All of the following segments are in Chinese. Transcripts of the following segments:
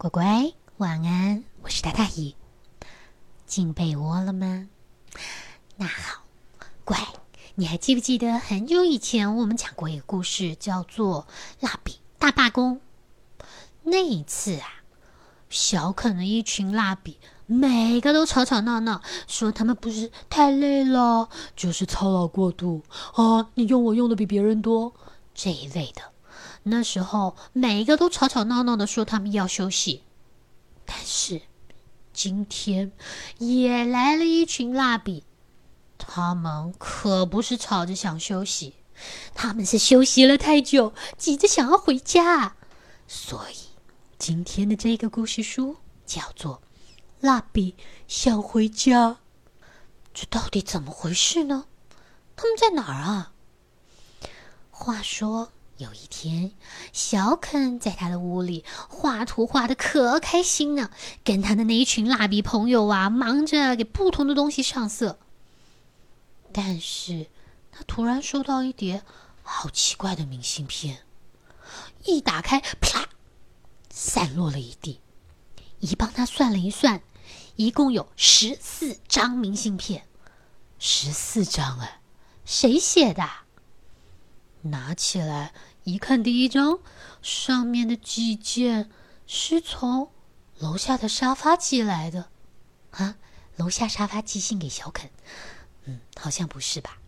乖乖，晚安！我是大大姨。进被窝了吗？那好，乖，你还记不记得很久以前我们讲过一个故事，叫做《蜡笔大罢工》？那一次啊，小肯的一群蜡笔，每个都吵吵闹闹，说他们不是太累了，就是操劳过度啊，你用我用的比别人多这一类的。那时候，每一个都吵吵闹闹的说他们要休息，但是今天也来了一群蜡笔，他们可不是吵着想休息，他们是休息了太久，急着想要回家。所以今天的这个故事书叫做《蜡笔想回家》，这到底怎么回事呢？他们在哪儿啊？话说。有一天，小肯在他的屋里画图，画的可开心呢，跟他的那一群蜡笔朋友啊，忙着给不同的东西上色。但是，他突然收到一叠好奇怪的明信片，一打开，啪，散落了一地。一帮他算了一算，一共有十四张明信片，十四张哎，谁写的？拿起来。一看第一张，上面的寄件是从楼下的沙发寄来的，啊，楼下沙发寄信给小肯，嗯，好像不是吧？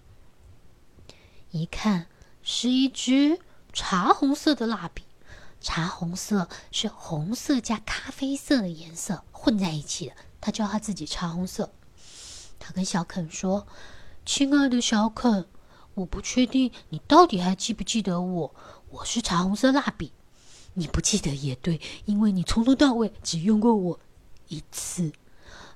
一看是一支茶红色的蜡笔，茶红色是红色加咖啡色的颜色混在一起的，他叫他自己茶红色。他跟小肯说：“亲爱的小肯。”我不确定你到底还记不记得我？我是茶红色蜡笔，你不记得也对，因为你从头到尾只用过我一次，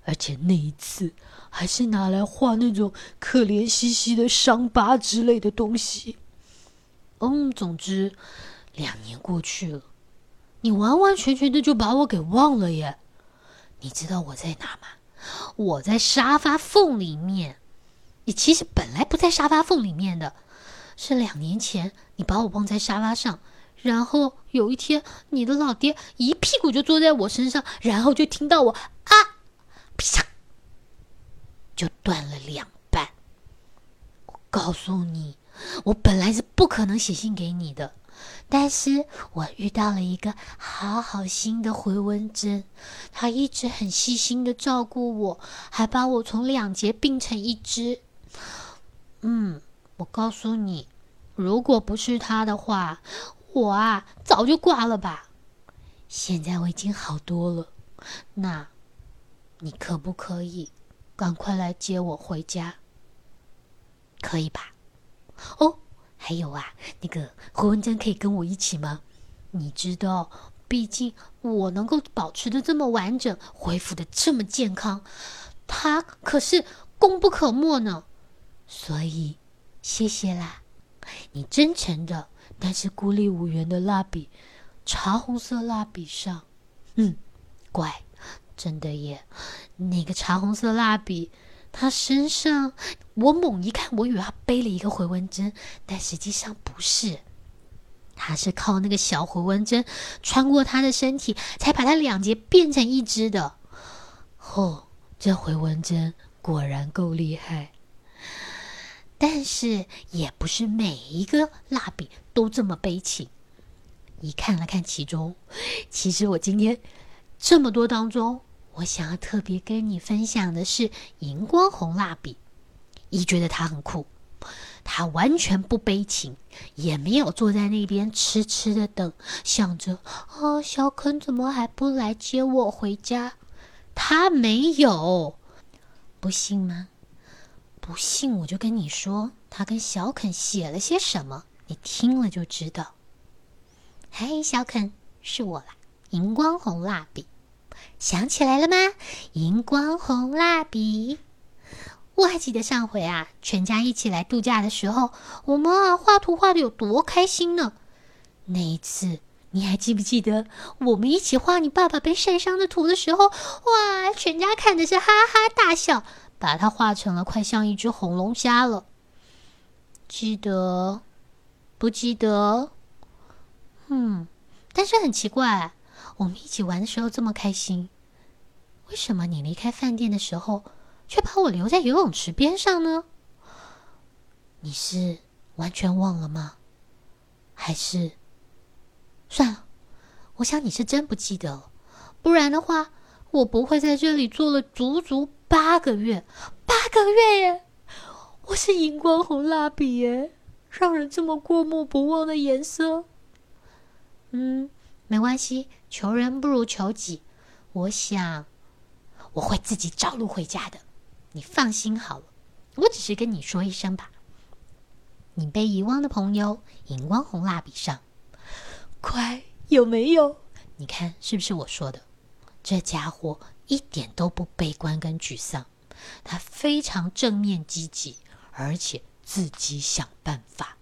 而且那一次还是拿来画那种可怜兮兮的伤疤之类的东西。嗯，总之，两年过去了，你完完全全的就把我给忘了耶！你知道我在哪吗？我在沙发缝里面。你其实本来不在沙发缝里面的，是两年前你把我忘在沙发上，然后有一天你的老爹一屁股就坐在我身上，然后就听到我啊，啪，就断了两半。我告诉你，我本来是不可能写信给你的，但是我遇到了一个好好心的回文针，他一直很细心的照顾我，还把我从两节并成一只。嗯，我告诉你，如果不是他的话，我啊早就挂了吧。现在我已经好多了，那，你可不可以赶快来接我回家？可以吧？哦，还有啊，那个胡文珍可以跟我一起吗？你知道，毕竟我能够保持的这么完整，恢复的这么健康，他可是功不可没呢。所以，谢谢啦！你真诚的，但是孤立无援的蜡笔，茶红色蜡笔上，嗯，乖，真的耶。那个茶红色蜡笔，他身上，我猛一看，我以为他背了一个回纹针，但实际上不是，他是靠那个小回纹针穿过他的身体，才把他两节变成一只的。哦，这回纹针果然够厉害。但是也不是每一个蜡笔都这么悲情。你看了看其中，其实我今天这么多当中，我想要特别跟你分享的是荧光红蜡笔。一觉得它很酷，它完全不悲情，也没有坐在那边痴痴的等，想着啊，小肯怎么还不来接我回家？他没有，不信吗？不信我就跟你说，他跟小肯写了些什么，你听了就知道。嗨，小肯，是我啦，荧光红蜡笔，想起来了吗？荧光红蜡笔，我还记得上回啊，全家一起来度假的时候，我们啊画图画的有多开心呢？那一次你还记不记得，我们一起画你爸爸被晒伤的图的时候，哇，全家看的是哈哈大笑。把它画成了快像一只红龙虾了。记得不记得？嗯，但是很奇怪，我们一起玩的时候这么开心，为什么你离开饭店的时候却把我留在游泳池边上呢？你是完全忘了吗？还是算了？我想你是真不记得了，不然的话，我不会在这里做了足足八个月，八个月耶！我是荧光红蜡笔耶，让人这么过目不忘的颜色。嗯，没关系，求人不如求己。我想我会自己找路回家的，你放心好了。我只是跟你说一声吧。你被遗忘的朋友，荧光红蜡笔上，快有没有？你看是不是我说的？这家伙一点都不悲观跟沮丧，他非常正面积极，而且自己想办法。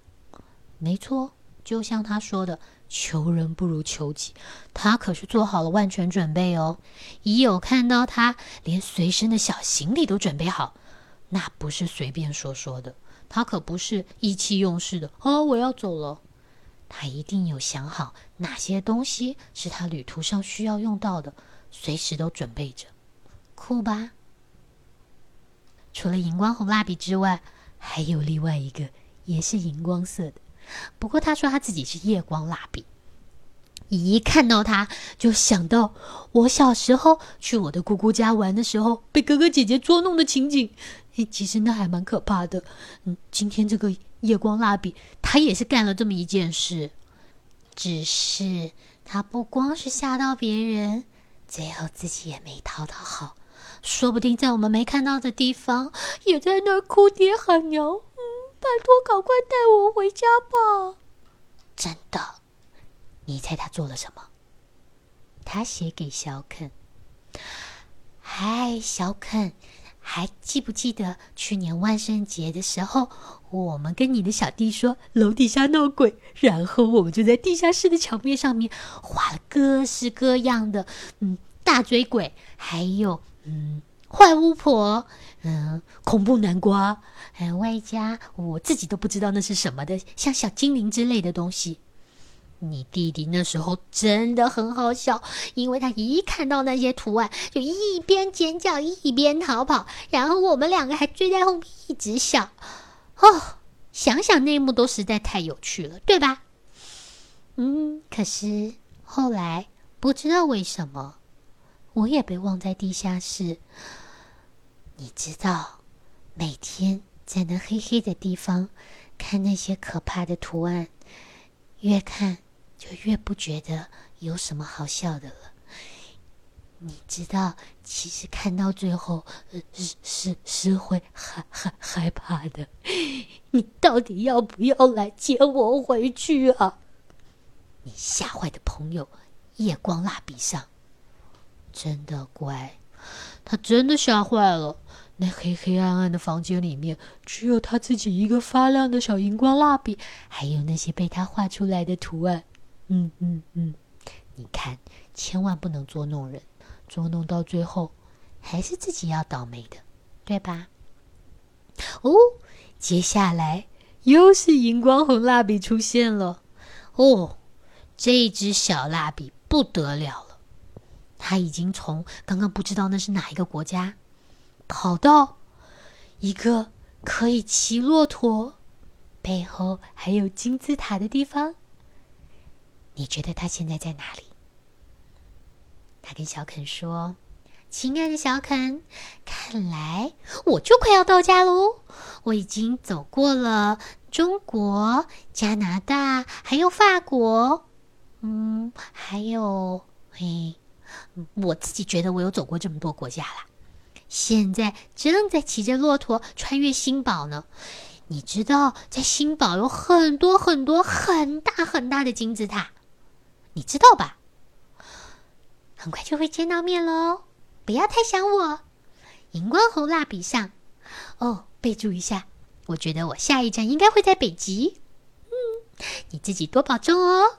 没错，就像他说的，求人不如求己。他可是做好了万全准备哦。已有看到他连随身的小行李都准备好，那不是随便说说的。他可不是意气用事的哦！我要走了，他一定有想好哪些东西是他旅途上需要用到的，随时都准备着，酷吧？除了荧光红蜡笔之外，还有另外一个也是荧光色的，不过他说他自己是夜光蜡笔。一看到他就想到我小时候去我的姑姑家玩的时候，被哥哥姐姐捉弄的情景。其实那还蛮可怕的。嗯，今天这个夜光蜡笔，他也是干了这么一件事，只是他不光是吓到别人，最后自己也没讨讨好，说不定在我们没看到的地方，也在那哭爹喊娘。嗯，拜托，赶快带我回家吧！真的，你猜他做了什么？他写给小肯：“嗨，小肯。”还记不记得去年万圣节的时候，我们跟你的小弟说楼底下闹鬼，然后我们就在地下室的墙面上面画了各式各样的，嗯，大嘴鬼，还有嗯，坏巫婆，嗯，恐怖南瓜，还有外加我自己都不知道那是什么的，像小精灵之类的东西。你弟弟那时候真的很好笑，因为他一看到那些图案，就一边尖叫一边逃跑，然后我们两个还追在后面一直笑。哦，想想那一幕都实在太有趣了，对吧？嗯，可是后来不知道为什么，我也被忘在地下室。你知道，每天在那黑黑的地方看那些可怕的图案，越看。就越不觉得有什么好笑的了。你知道，其实看到最后，是是是会害害害怕的。你到底要不要来接我回去啊？你吓坏的朋友，夜光蜡笔上，真的乖，他真的吓坏了。那黑黑暗暗的房间里面，只有他自己一个发亮的小荧光蜡笔，还有那些被他画出来的图案。嗯嗯嗯，你看，千万不能捉弄人，捉弄到最后还是自己要倒霉的，对吧？哦，接下来又是荧光红蜡笔出现了。哦，这支小蜡笔不得了了，它已经从刚刚不知道那是哪一个国家，跑到一个可以骑骆驼、背后还有金字塔的地方。你觉得他现在在哪里？他跟小肯说：“亲爱的小肯，看来我就快要到家喽。我已经走过了中国、加拿大，还有法国，嗯，还有嘿，我自己觉得我有走过这么多国家了。现在正在骑着骆驼穿越新堡呢。你知道，在新堡有很多很多很大很大的金字塔。”你知道吧？很快就会见到面喽，不要太想我。荧光红蜡笔上，哦，备注一下，我觉得我下一站应该会在北极。嗯，你自己多保重哦。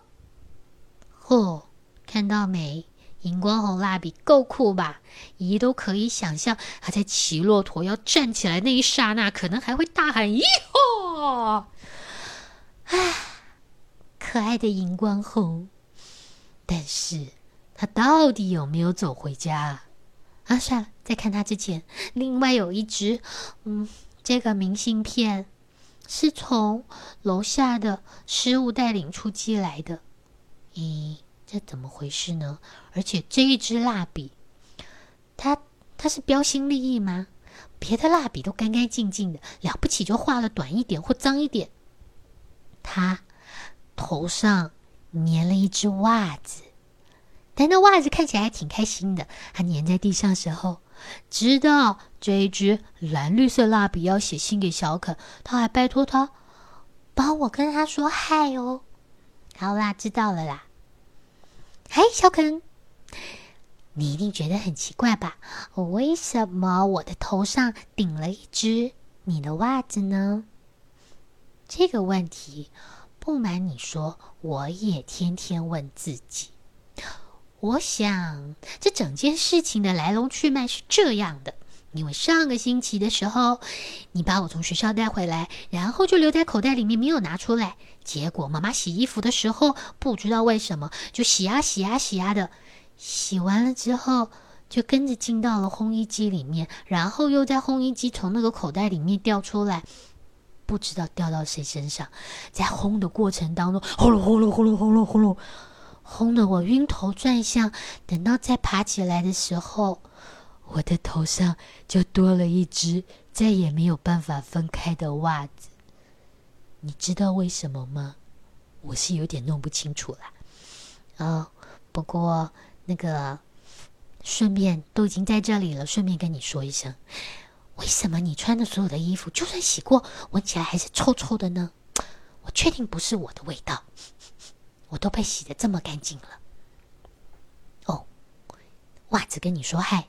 哦，看到没？荧光红蜡笔够酷吧？姨都可以想象，他在骑骆驼要站起来那一刹那，可能还会大喊“咦吼！”啊，可爱的荧光红。但是他到底有没有走回家啊？啊，算了，在看他之前，另外有一只，嗯，这个明信片是从楼下的失物带领出寄来的。咦，这怎么回事呢？而且这一支蜡笔，它它是标新立异吗？别的蜡笔都干干净净的，了不起就画了短一点或脏一点。他头上粘了一只袜子，但那袜子看起来还挺开心的。它粘在地上时候，知道这一支蓝绿色蜡笔要写信给小肯，他还拜托他帮我跟他说嗨哦。好啦，知道了啦。嗨，小肯。你一定觉得很奇怪吧？为什么我的头上顶了一只你的袜子呢？这个问题，不瞒你说，我也天天问自己。我想，这整件事情的来龙去脉是这样的：因为上个星期的时候，你把我从学校带回来，然后就留在口袋里面没有拿出来。结果妈妈洗衣服的时候，不知道为什么就洗啊洗啊洗啊的。洗完了之后，就跟着进到了烘衣机里面，然后又在烘衣机从那个口袋里面掉出来，不知道掉到谁身上。在烘的过程当中，轰隆轰隆轰隆轰隆轰隆，轰得我晕头转向。等到再爬起来的时候，我的头上就多了一只再也没有办法分开的袜子。你知道为什么吗？我是有点弄不清楚了。啊，不过。那个，顺便都已经在这里了，顺便跟你说一声，为什么你穿的所有的衣服，就算洗过，闻起来还是臭臭的呢？我确定不是我的味道，我都被洗的这么干净了。哦，袜子跟你说嗨。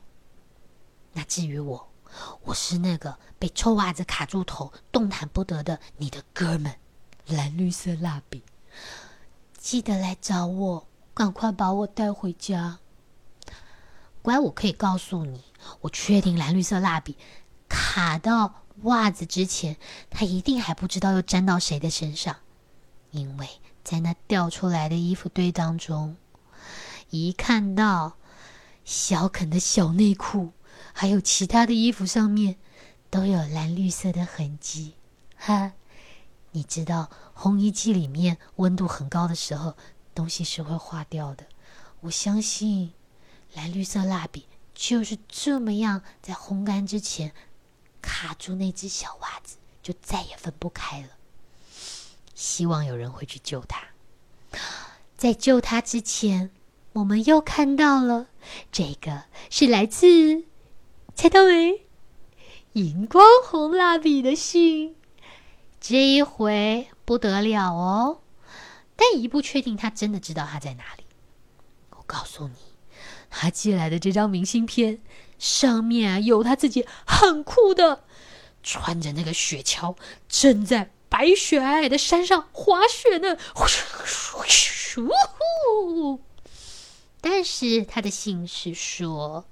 那至于我，我是那个被臭袜子卡住头、动弹不得的你的哥们，蓝绿色蜡笔，记得来找我。赶快把我带回家。乖，我可以告诉你，我确定蓝绿色蜡笔卡到袜子之前，他一定还不知道又粘到谁的身上，因为在那掉出来的衣服堆当中，一看到小肯的小内裤，还有其他的衣服上面都有蓝绿色的痕迹。哈，你知道烘衣机里面温度很高的时候。东西是会化掉的，我相信蓝绿色蜡笔就是这么样，在烘干之前卡住那只小袜子，就再也分不开了。希望有人会去救他。在救他之前，我们又看到了这个是来自猜到没？荧光红蜡笔的信，这一回不得了哦。但一不确定，他真的知道他在哪里。我告诉你，他寄来的这张明信片上面啊，有他自己很酷的，穿着那个雪橇，正在白雪皑皑的山上滑雪呢。但是他的信是说：“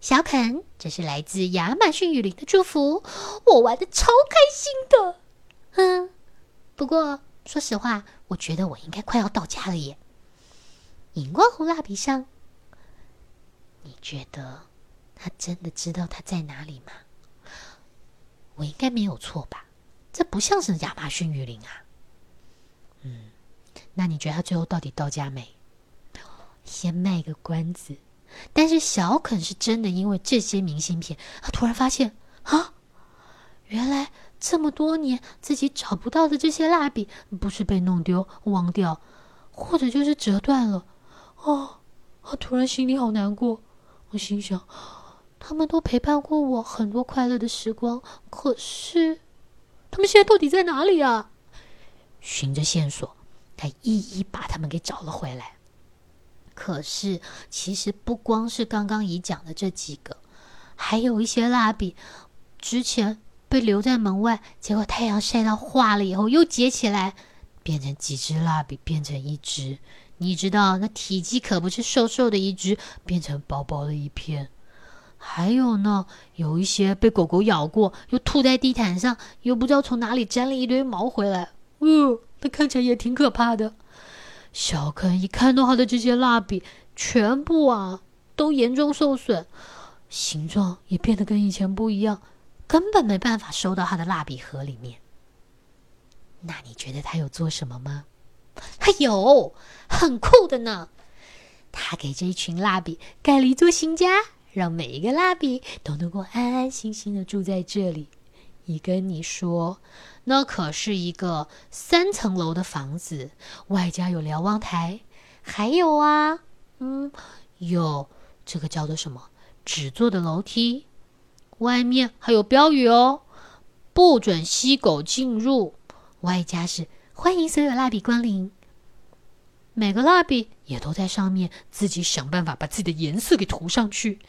小肯，这是来自亚马逊雨林的祝福，我玩的超开心的。”嗯，不过说实话。我觉得我应该快要到家了耶！荧光红蜡笔上，你觉得他真的知道他在哪里吗？我应该没有错吧？这不像是亚马逊雨林啊。嗯，那你觉得他最后到底到家没？先卖个关子。但是小肯是真的，因为这些明信片，他突然发现啊，原来。这么多年自己找不到的这些蜡笔，不是被弄丢、忘掉，或者就是折断了。哦，他突然心里好难过。我心想，他们都陪伴过我很多快乐的时光，可是他们现在到底在哪里啊？循着线索，他一一把他们给找了回来。可是，其实不光是刚刚已讲的这几个，还有一些蜡笔，之前。被留在门外，结果太阳晒到化了以后又结起来，变成几支蜡笔变成一支。你知道那体积可不是瘦瘦的一支，变成薄薄的一片。还有呢，有一些被狗狗咬过，又吐在地毯上，又不知道从哪里粘了一堆毛回来。嗯，那看起来也挺可怕的。小肯一看到他的这些蜡笔，全部啊都严重受损，形状也变得跟以前不一样，根本没办法收到他的蜡笔盒里面。那你觉得他有做什么吗？他有，很酷的呢。他给这一群蜡笔盖了一座新家，让每一个蜡笔都能够安安心心的住在这里。一跟你说，那可是一个三层楼的房子，外加有瞭望台，还有啊，嗯，有这个叫做什么纸做的楼梯，外面还有标语哦，不准吸狗进入。外加是欢迎所有蜡笔光临，每个蜡笔也都在上面自己想办法把自己的颜色给涂上去。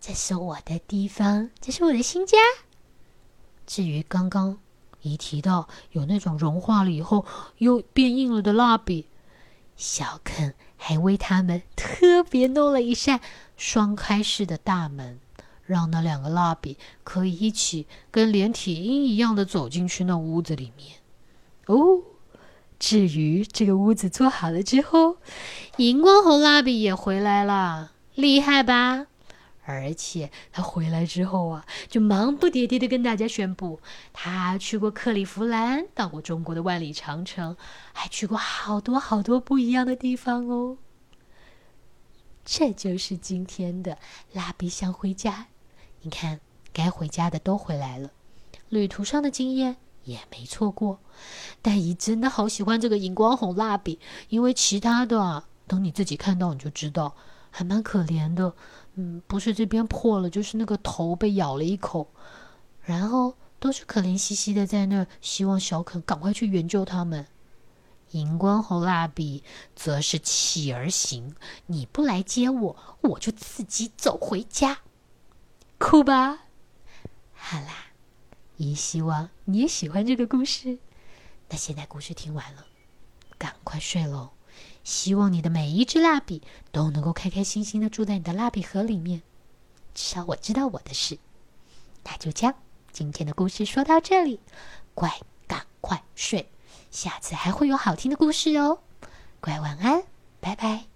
这是我的地方，这是我的新家。至于刚刚一提到有那种融化了以后又变硬了的蜡笔，小肯还为他们特别弄了一扇双开式的大门。让那两个蜡笔可以一起跟连体婴一样的走进去那屋子里面。哦，至于这个屋子做好了之后，荧光红蜡笔也回来了，厉害吧？而且他回来之后啊，就忙不迭迭的跟大家宣布，他去过克利夫兰，到过中国的万里长城，还去过好多好多不一样的地方哦。这就是今天的蜡笔想回家。你看，该回家的都回来了，旅途上的经验也没错过。戴姨真的好喜欢这个荧光红蜡笔，因为其他的啊，等你自己看到你就知道，还蛮可怜的。嗯，不是这边破了，就是那个头被咬了一口，然后都是可怜兮兮的在那，希望小肯赶快去援救他们。荧光红蜡笔则是起而行，你不来接我，我就自己走回家。酷吧？好啦，也希望你也喜欢这个故事。那现在故事听完了，赶快睡喽！希望你的每一支蜡笔都能够开开心心的住在你的蜡笔盒里面。至少我知道我的事。那就这样，今天的故事说到这里，乖，赶快睡，下次还会有好听的故事哦。乖，晚安，拜拜。